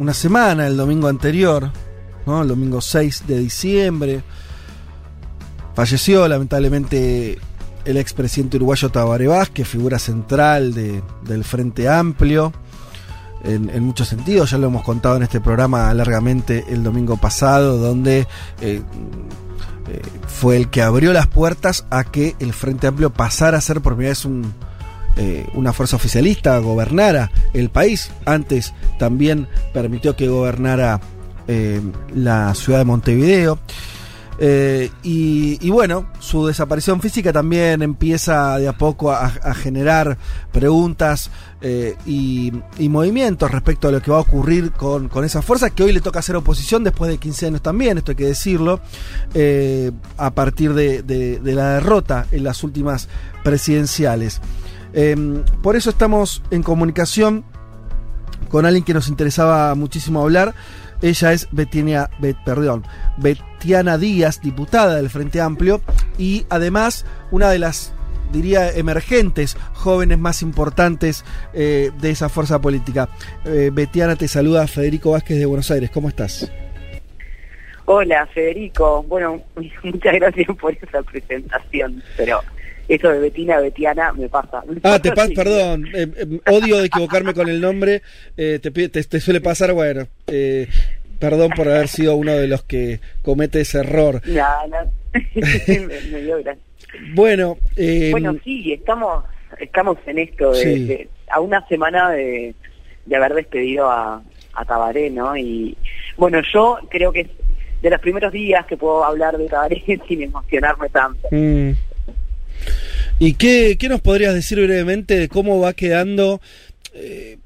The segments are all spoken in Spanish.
una semana, el domingo anterior, ¿no? el domingo 6 de diciembre, falleció lamentablemente el expresidente uruguayo Tabaré Vázquez, figura central de- del Frente Amplio, en, muchos sentidos, ya lo hemos contado en este programa largamente el domingo pasado, donde eh, eh, fue el que abrió las puertas a que el Frente Amplio pasara a ser por primera vez un, eh, una fuerza oficialista, gobernara el país. Antes también permitió que gobernara eh, la ciudad de Montevideo. Eh, y, bueno, su desaparición física también empieza de a poco a, generar preguntas y, movimientos respecto a lo que va a ocurrir con, con esa fuerza, que hoy le toca hacer oposición después de 15 años también, esto hay que decirlo, a partir de- de la derrota en las últimas presidenciales. Eh, por eso estamos en comunicación con alguien que nos interesaba muchísimo hablar. Ella es perdón, Betiana Díaz, diputada del Frente Amplio y además una de las, diría, emergentes jóvenes más importantes eh, de esa fuerza política. Eh, Betiana, te saluda Federico Vázquez de Buenos Aires. ¿Cómo estás? Hola, Federico. Bueno, muchas gracias por esa presentación, pero eso de Betina Betiana me pasa. Ah, te pas, perdón, eh, eh, odio de equivocarme con el nombre, eh, te, te, te suele pasar, bueno, eh, perdón por haber sido uno de los que comete ese error. No, no. me, me dio gracia. Bueno, eh, Bueno, sí, estamos estamos en esto, de, Sí. de- a una semana de, de haber despedido a, a Tabaré, ¿no? Y bueno, yo creo que es de los primeros días que puedo hablar de Tabaré sin emocionarme tanto. mm. ¿Y qué, qué nos podrías decir brevemente de cómo va quedando? eh,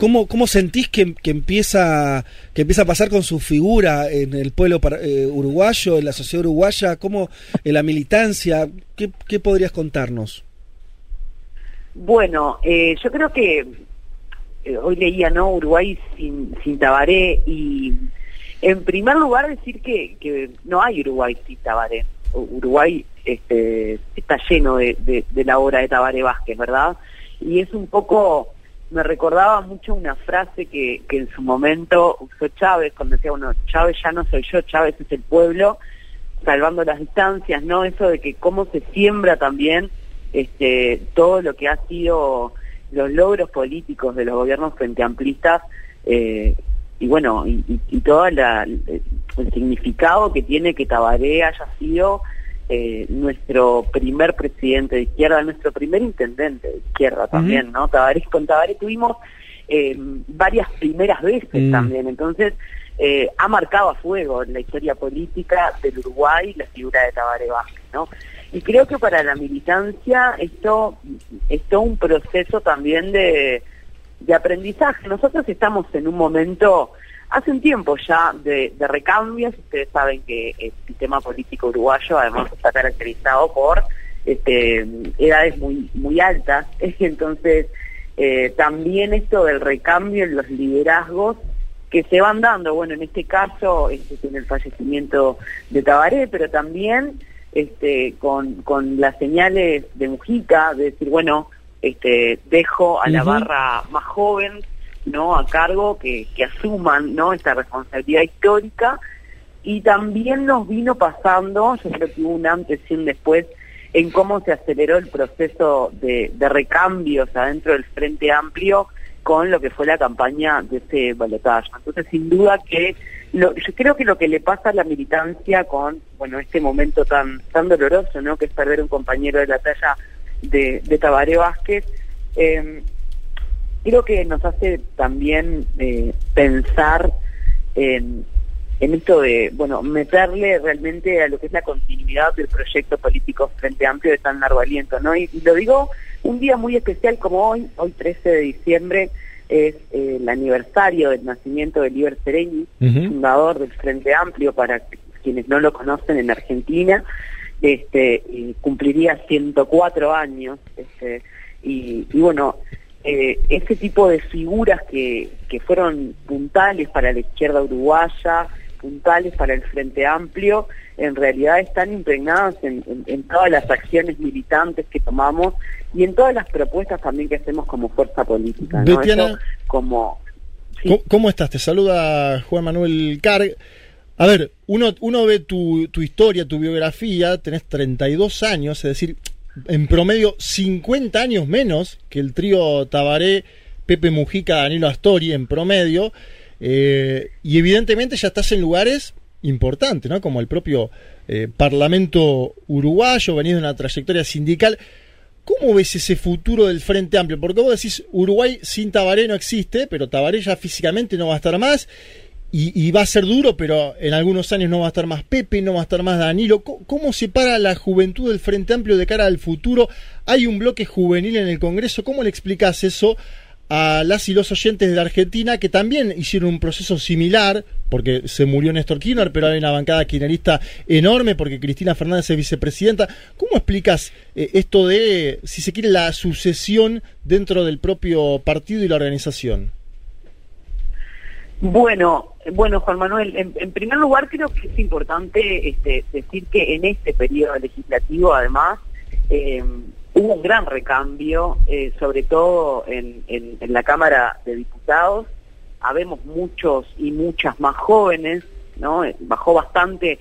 ¿Cómo, ¿Cómo sentís que, que empieza que empieza a pasar con su figura en el pueblo eh, uruguayo, en la sociedad uruguaya? ¿Cómo en la militancia? ¿Qué, qué podrías contarnos? Bueno, eh, yo creo que eh, hoy leía, ¿no? Uruguay sin, sin Tabaré y en primer lugar decir que, que no hay Uruguay sin Tabaré. Uruguay este, está lleno de, la obra de Tabaré Vázquez, ¿verdad? Y es un poco, me recordaba mucho una frase que, que en su momento usó Chávez cuando decía, bueno, Chávez ya no soy yo, Chávez es el pueblo, salvando las distancias, ¿no? Eso de que cómo se siembra también este, todo lo que ha sido los logros políticos de los gobiernos frente amplistas eh, y bueno, y, todo la, el significado que tiene que Tabaré haya sido eh, nuestro primer presidente de izquierda, nuestro primer intendente de izquierda también, ¿no? Tabaré, con Tabaré tuvimos eh, varias primeras veces Mm. también, entonces eh, ha marcado a fuego en la historia política del Uruguay la figura de Tabaré Vázquez, ¿no? Y creo que para la militancia esto es todo un proceso también de, de aprendizaje. Nosotros estamos en un momento, hace un tiempo ya, de, de recambios. Ustedes saben que el sistema político uruguayo además está caracterizado por este, edades muy, muy altas. Entonces, eh, también esto del recambio en los liderazgos que se van dando, bueno, en este caso, este, con el fallecimiento de Tabaré, pero también este, con, con las señales de Mujica, de decir, bueno, este, dejo a la barra más joven, ¿no? A cargo, que, que asuman, ¿no? Esta responsabilidad histórica. Y también nos vino pasando, yo creo que hubo un antes y un después, en cómo se aceleró el proceso de, de recambios adentro del Frente Amplio con lo que fue la campaña de ese balotaje. Entonces, sin duda que lo- yo creo que lo que le pasa a la militancia con bueno este momento tan tan doloroso, ¿no? Que es perder un compañero de la talla de, de Tabaré Vázquez, eh, creo que nos hace también eh, pensar en, en esto de, bueno, meterle realmente a lo que es la continuidad del proyecto político Frente Amplio de tan largo aliento, ¿no? Y, y lo digo un día muy especial como hoy, hoy 13 de diciembre, es eh, el aniversario del nacimiento de Liber Sereni, fundador del Frente Amplio, para quienes no lo conocen en Argentina, este, cumpliría 104 años, este, y, bueno, eh, ese tipo de figuras que, que fueron puntales para la izquierda uruguaya, puntales para el Frente Amplio, en realidad están impregnadas en, todas las acciones militantes que tomamos y en todas las propuestas también que hacemos como fuerza política. ¿no? como, ¿Cómo, estás? Te saluda Juan Manuel Carg. A ver, uno, uno ve tu, tu historia, tu biografía, tenés 32 años, es decir, en promedio 50 años menos que el trío Tabaré, Pepe Mujica, Danilo Astori en promedio. Eh, y evidentemente ya estás en lugares importantes, ¿no? Como el propio eh, Parlamento uruguayo, venís de una trayectoria sindical. ¿Cómo ves ese futuro del Frente Amplio? Porque vos decís, Uruguay sin Tabaré no existe, pero Tabaré ya físicamente no va a estar más. Y, va a ser duro, pero en algunos años no va a estar más Pepe, no va a estar más Danilo. ¿Cómo, ¿Cómo, se para la juventud del Frente Amplio de cara al futuro? Hay un bloque juvenil en el Congreso. ¿Cómo le explicás eso a las y los oyentes de la Argentina que también hicieron un proceso similar, porque se murió Néstor Kirchner, pero hay una bancada kirchnerista enorme porque Cristina Fernández es vicepresidenta. ¿Cómo explicas eh, esto de, si se quiere, la sucesión dentro del propio partido y la organización? Bueno, bueno, Juan Manuel, en, primer lugar creo que es importante este, decir que en este periodo legislativo, además, eh, hubo un gran recambio, eh, sobre todo en, la Cámara de Diputados. Habemos muchos y muchas más jóvenes, ¿no? Eh, bajó bastante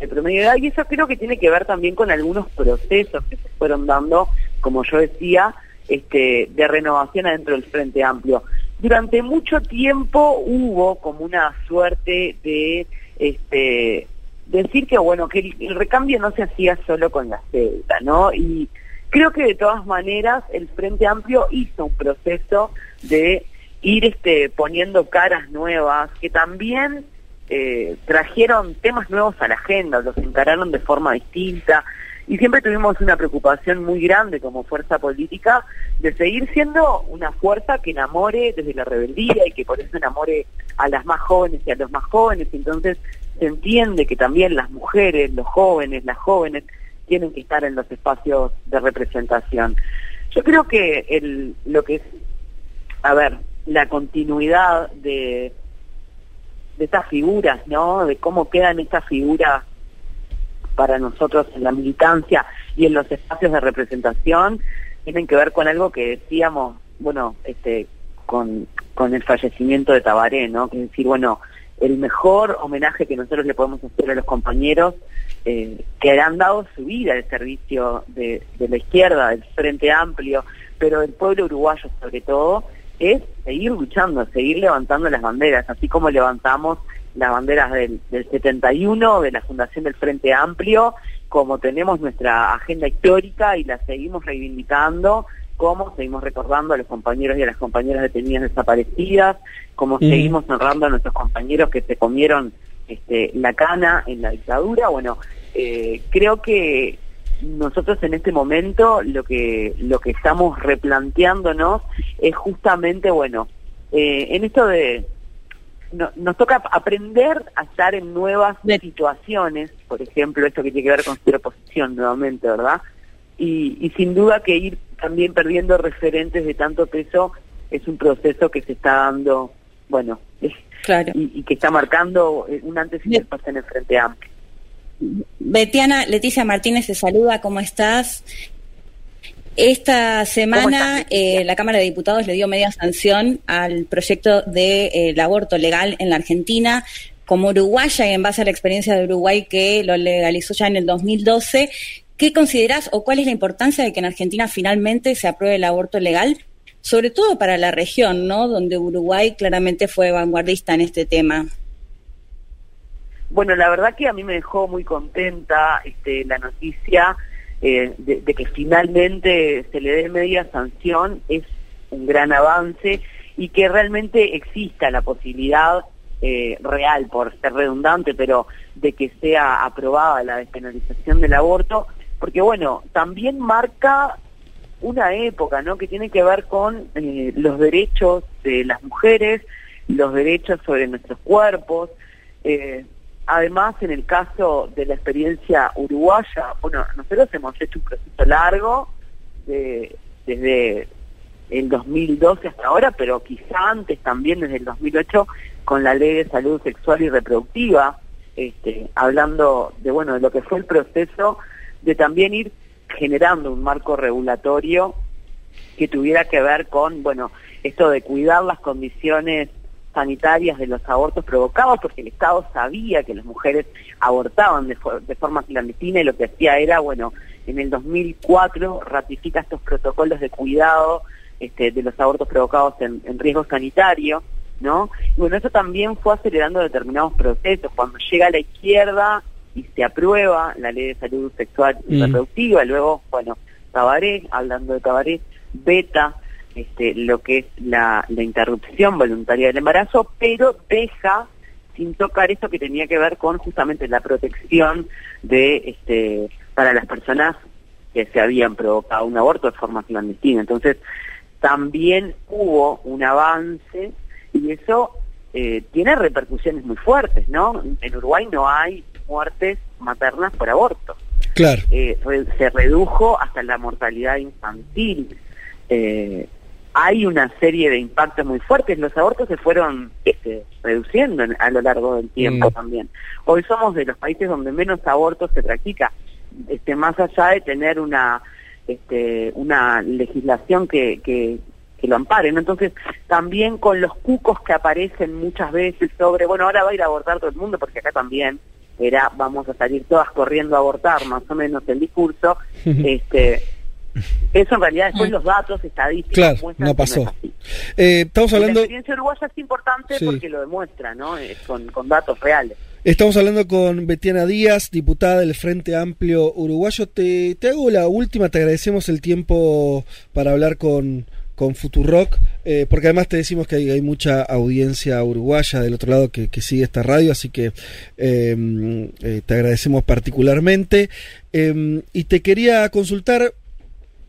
el promedio de edad y eso creo que tiene que ver también con algunos procesos que se fueron dando, como yo decía, este, de renovación adentro del Frente Amplio. Durante mucho tiempo hubo como una suerte de este, decir que bueno que el, recambio no se hacía solo con la celda, ¿no? Y Creo que de todas maneras el Frente Amplio hizo un proceso de ir este, poniendo caras nuevas que también eh, trajeron temas nuevos a la agenda, los encararon de forma distinta y siempre tuvimos una preocupación muy grande como fuerza política de seguir siendo una fuerza que enamore desde la rebeldía y que por eso enamore a las más jóvenes y a los más jóvenes. Entonces se entiende que también las mujeres, los jóvenes, las jóvenes tienen que estar en los espacios de representación. Yo creo que el, lo que es, a ver, la continuidad de, de estas figuras, ¿no? De cómo quedan estas figuras para nosotros en la militancia y en los espacios de representación, tienen que ver con algo que decíamos, bueno, este, con, con el fallecimiento de Tabaré, ¿no? Que es decir, bueno, el mejor homenaje que nosotros le podemos hacer a los compañeros eh, que han dado su vida al servicio de, la izquierda, del Frente Amplio, pero del pueblo uruguayo sobre todo, es seguir luchando, seguir levantando las banderas, así como levantamos las banderas del, del 71, de la fundación del Frente Amplio, como tenemos nuestra agenda histórica y la seguimos reivindicando, como seguimos recordando a los compañeros y a las compañeras detenidas desaparecidas, como seguimos honrando a nuestros compañeros que se comieron este, la cana en la dictadura. Bueno, eh, creo que nosotros en este momento lo que lo que estamos replanteándonos es justamente, bueno, eh, en esto de nos toca aprender a estar en nuevas situaciones, por ejemplo, esto que tiene que ver con su oposición nuevamente, ¿verdad? Y, y sin duda que ir también perdiendo referentes de tanto peso es un proceso que se está dando, bueno, y, que está marcando eh, un antes y después en el Frente Amplio. Betiana, Leticia Martínez se saluda, ¿cómo estás? Esta semana eh, la Cámara de Diputados le dio media sanción al proyecto del de, eh, aborto legal en la Argentina. Como uruguaya y en base a la experiencia de Uruguay que lo legalizó ya en el 2012, ¿Qué consideras o cuál es la importancia de que en Argentina finalmente se apruebe el aborto legal? Sobre todo para la región, ¿no? Donde Uruguay claramente fue vanguardista en este tema. Bueno, la verdad que a mí me dejó muy contenta este, la noticia eh, de, que finalmente se le dé media sanción, es un gran avance y que realmente exista la posibilidad eh, real, por ser redundante, pero de que sea aprobada la despenalización del aborto porque bueno, también marca una época, ¿no? Que tiene que ver con eh, los derechos de las mujeres, los derechos sobre nuestros cuerpos. Eh, además, en el caso de la experiencia uruguaya, bueno, nosotros hemos hecho un proceso largo de, desde el 2012 hasta ahora, pero quizá antes también desde el 2008 con la ley de salud sexual y reproductiva, este, hablando de bueno de lo que fue el proceso de también ir generando un marco regulatorio que tuviera que ver con bueno esto de cuidar las condiciones sanitarias de los abortos provocados, porque el Estado sabía que las mujeres abortaban de, de forma clandestina y lo que hacía era, bueno, en el 2004 ratifica estos protocolos de cuidado este, de los abortos provocados en, riesgo sanitario, ¿no? Y bueno, eso también fue acelerando determinados procesos. Cuando llega a la izquierda y se aprueba la ley de salud sexual y mm. reproductiva, luego, bueno, Tabaré, hablando de Tabaré, beta este, lo que es la, la interrupción voluntaria del embarazo, pero deja sin tocar eso que tenía que ver con justamente la protección de este para las personas que se habían provocado un aborto de forma clandestina. Entonces, también hubo un avance y eso eh, tiene repercusiones muy fuertes, ¿no? En Uruguay no hay muertes maternas por aborto. Claro. Eh, se redujo hasta la mortalidad infantil. Eh, hay una serie de impactos muy fuertes. Los abortos se fueron este, reduciendo a lo largo del tiempo mm. también. Hoy somos de los países donde menos abortos se practica. Este, más allá de tener una este, una legislación que, que, lo ampare. ¿no? Entonces, también con los cucos que aparecen muchas veces sobre, bueno, ahora va a ir a abortar todo el mundo, porque acá también era, vamos a salir todas corriendo a abortar, más o menos el discurso, este eso en realidad después los datos estadísticos claro, no pasó. eh, estamos hablando... La experiencia uruguaya es importante porque lo demuestra, ¿no? con, con datos reales. Estamos hablando con Betiana Díaz, diputada del Frente Amplio Uruguayo. Te, te hago la última, te agradecemos el tiempo para hablar con, con Futurock, eh, porque además te decimos que hay, mucha audiencia uruguaya del otro lado que, sigue esta radio, así que em, eh, te agradecemos particularmente. Em, y te quería consultar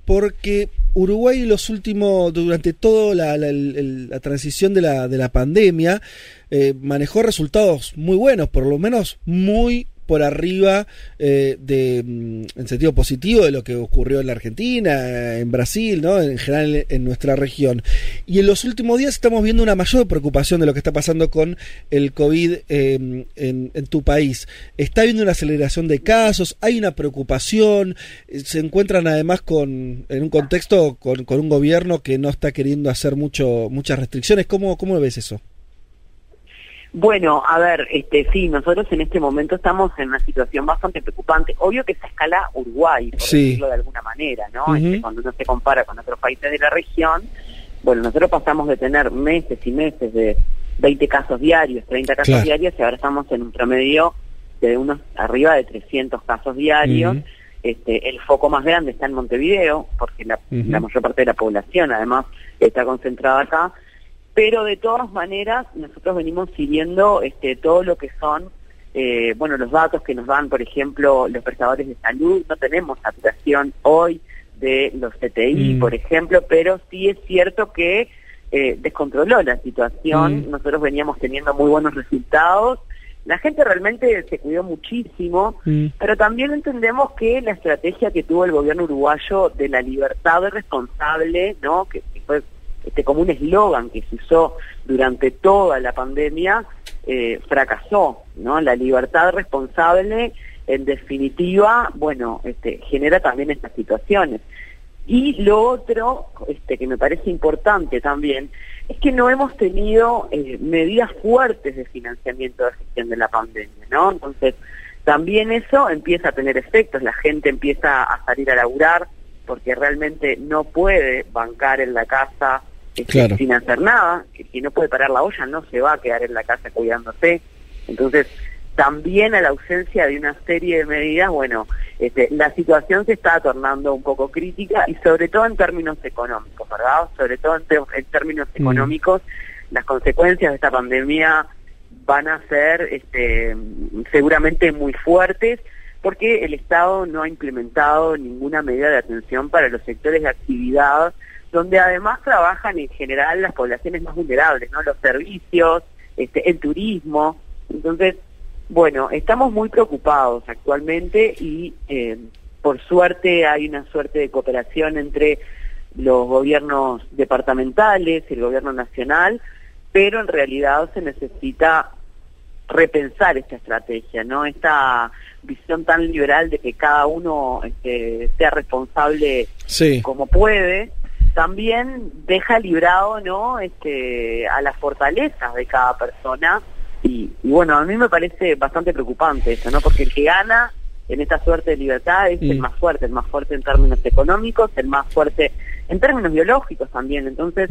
porque Uruguay los últimos, durante toda la, transición de la, de la pandemia, eh, manejó resultados muy buenos, por lo menos muy por arriba eh, de, mm, en sentido positivo de lo que ocurrió en la Argentina, en Brasil, ¿no? en general en nuestra región. Y en los últimos días estamos viendo una mayor preocupación de lo que está pasando con el COVID em, en, tu país. Está habiendo una aceleración de casos, hay una preocupación, eh, se encuentran además con, en un contexto con, con un gobierno que no está queriendo hacer mucho, muchas restricciones. ¿Cómo, cómo ves eso? Bueno, a ver, este, sí, nosotros en este momento estamos en una situación bastante preocupante. Obvio que se escala Uruguay, por decirlo de alguna manera, ¿no? Este, cuando uno se compara con otros países de la región, bueno, nosotros pasamos de tener meses y meses de 20 casos diarios, 30 casos diarios, y ahora estamos en un promedio de unos arriba de 300 casos diarios. Este, el foco más grande está en Montevideo, porque la mayor parte de la población además está concentrada acá pero de todas maneras nosotros venimos siguiendo este, todo lo que son eh, bueno los datos que nos dan por ejemplo los prestadores de salud no tenemos saturación hoy de los CTI mm. por ejemplo pero sí es cierto que eh, descontroló la situación mm. nosotros veníamos teniendo muy buenos resultados la gente realmente se cuidó muchísimo, mm. pero también entendemos que la estrategia que tuvo el gobierno uruguayo de la libertad responsable, ¿no? que fue este, como un eslogan que se usó durante toda la pandemia, eh, fracasó, ¿no? La libertad responsable, en definitiva, bueno, este, genera también estas situaciones. Y lo otro, este, que me parece importante también, es que no hemos tenido eh, medidas fuertes de financiamiento de gestión de la pandemia, ¿no? Entonces, también eso empieza a tener efectos, la gente empieza a salir a laburar porque realmente no puede bancar en la casa este, sin hacer nada, que si no puede parar la olla no se va a quedar en la casa cuidándose. Entonces, también a la ausencia de una serie de medidas, bueno, este, la situación se está tornando un poco crítica y sobre todo en términos económicos, ¿verdad? Sobre todo en, términos mm. económicos, las consecuencias de esta pandemia van a ser este, seguramente muy fuertes porque el Estado no ha implementado ninguna medida de atención para los sectores de actividad, donde además trabajan en general las poblaciones más vulnerables, ¿no? Los servicios, este, el turismo. Entonces, bueno, estamos muy preocupados actualmente y eh, por suerte hay una suerte de cooperación entre los gobiernos departamentales y el gobierno nacional, pero en realidad se necesita repensar esta estrategia, ¿no? Esta visión tan liberal de que cada uno este, sea responsable como puede, también deja librado, ¿no? Este, a las fortalezas de cada persona y, bueno, a mí me parece bastante preocupante eso, ¿no? Porque el que gana en esta suerte de libertad es el más fuerte, el más fuerte en términos económicos, el más fuerte en términos biológicos también. Entonces,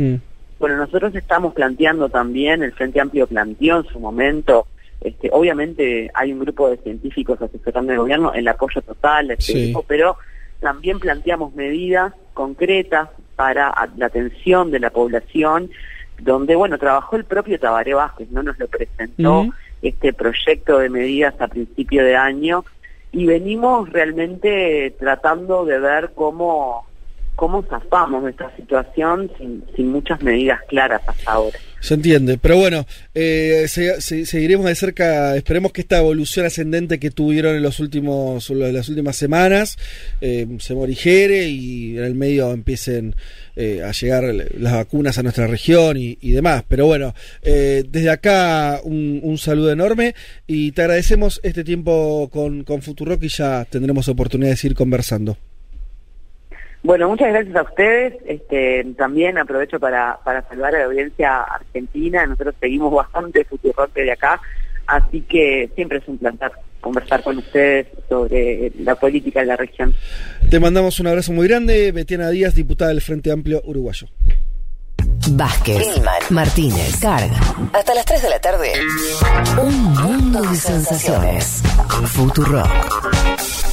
bueno, nosotros estamos planteando también, el Frente Amplio planteó en su momento, este, obviamente hay un grupo de científicos asesorando el gobierno, el apoyo total, este pero también planteamos medidas concretas para la atención de la población donde, bueno, trabajó el propio Tabaré Vázquez, ¿no? Nos lo presentó este proyecto de medidas a principio de año y venimos realmente tratando de ver cómo, cómo zafamos de esta situación sin, sin muchas medidas claras hasta ahora. Se entiende, pero bueno, eh, seguiremos de cerca, esperemos que esta evolución ascendente que tuvieron en los últimos, las últimas semanas eh, se morigere y en el medio empiecen eh, a llegar las vacunas a nuestra región y, demás. Pero bueno, desde acá un, saludo enorme y te agradecemos este tiempo con, con Futurock y ya tendremos oportunidad de seguir conversando. Bueno, muchas gracias a ustedes. Este, también aprovecho para, para saludar a la audiencia argentina. Nosotros seguimos bastante Futurote de acá, así que siempre es un placer conversar con ustedes sobre la política de la región. Te mandamos un abrazo muy grande. Betiana Díaz, diputada del Frente Amplio Uruguayo. Vázquez, Martínez, Carga. Hasta las 3 de la tarde. Un mundo de sensaciones. Futurock.